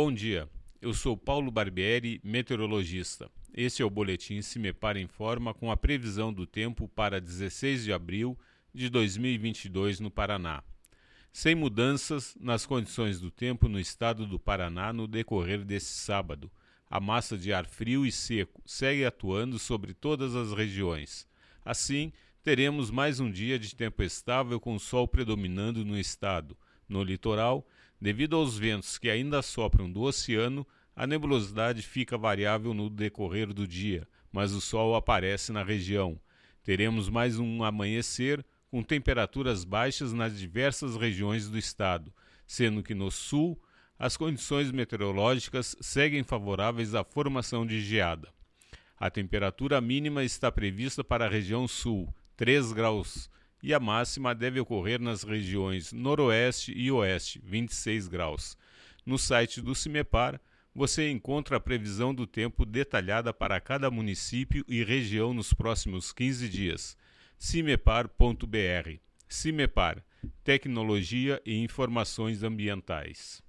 Bom dia, eu sou Paulo Barbieri, meteorologista. Este é o boletim Cimepar Informa com a previsão do tempo para 16 de abril de 2022 no Paraná. Sem mudanças nas condições do tempo no estado do Paraná no decorrer desse sábado. A massa de ar frio e seco segue atuando sobre todas as regiões. Assim, teremos mais um dia de tempo estável com sol predominando no estado. No litoral, Devido aos ventos que ainda sopram do oceano, a nebulosidade fica variável no decorrer do dia, mas o sol aparece na região. Teremos mais um amanhecer com temperaturas baixas nas diversas regiões do estado, sendo que no sul as condições meteorológicas seguem favoráveis à formação de geada. A temperatura mínima está prevista para a região sul, 3 graus e a máxima deve ocorrer nas regiões Noroeste e Oeste, 26 graus. No site do CIMEPAR, você encontra a previsão do tempo detalhada para cada município e região nos próximos 15 dias. cimepar.br. CIMEPAR Tecnologia e Informações Ambientais.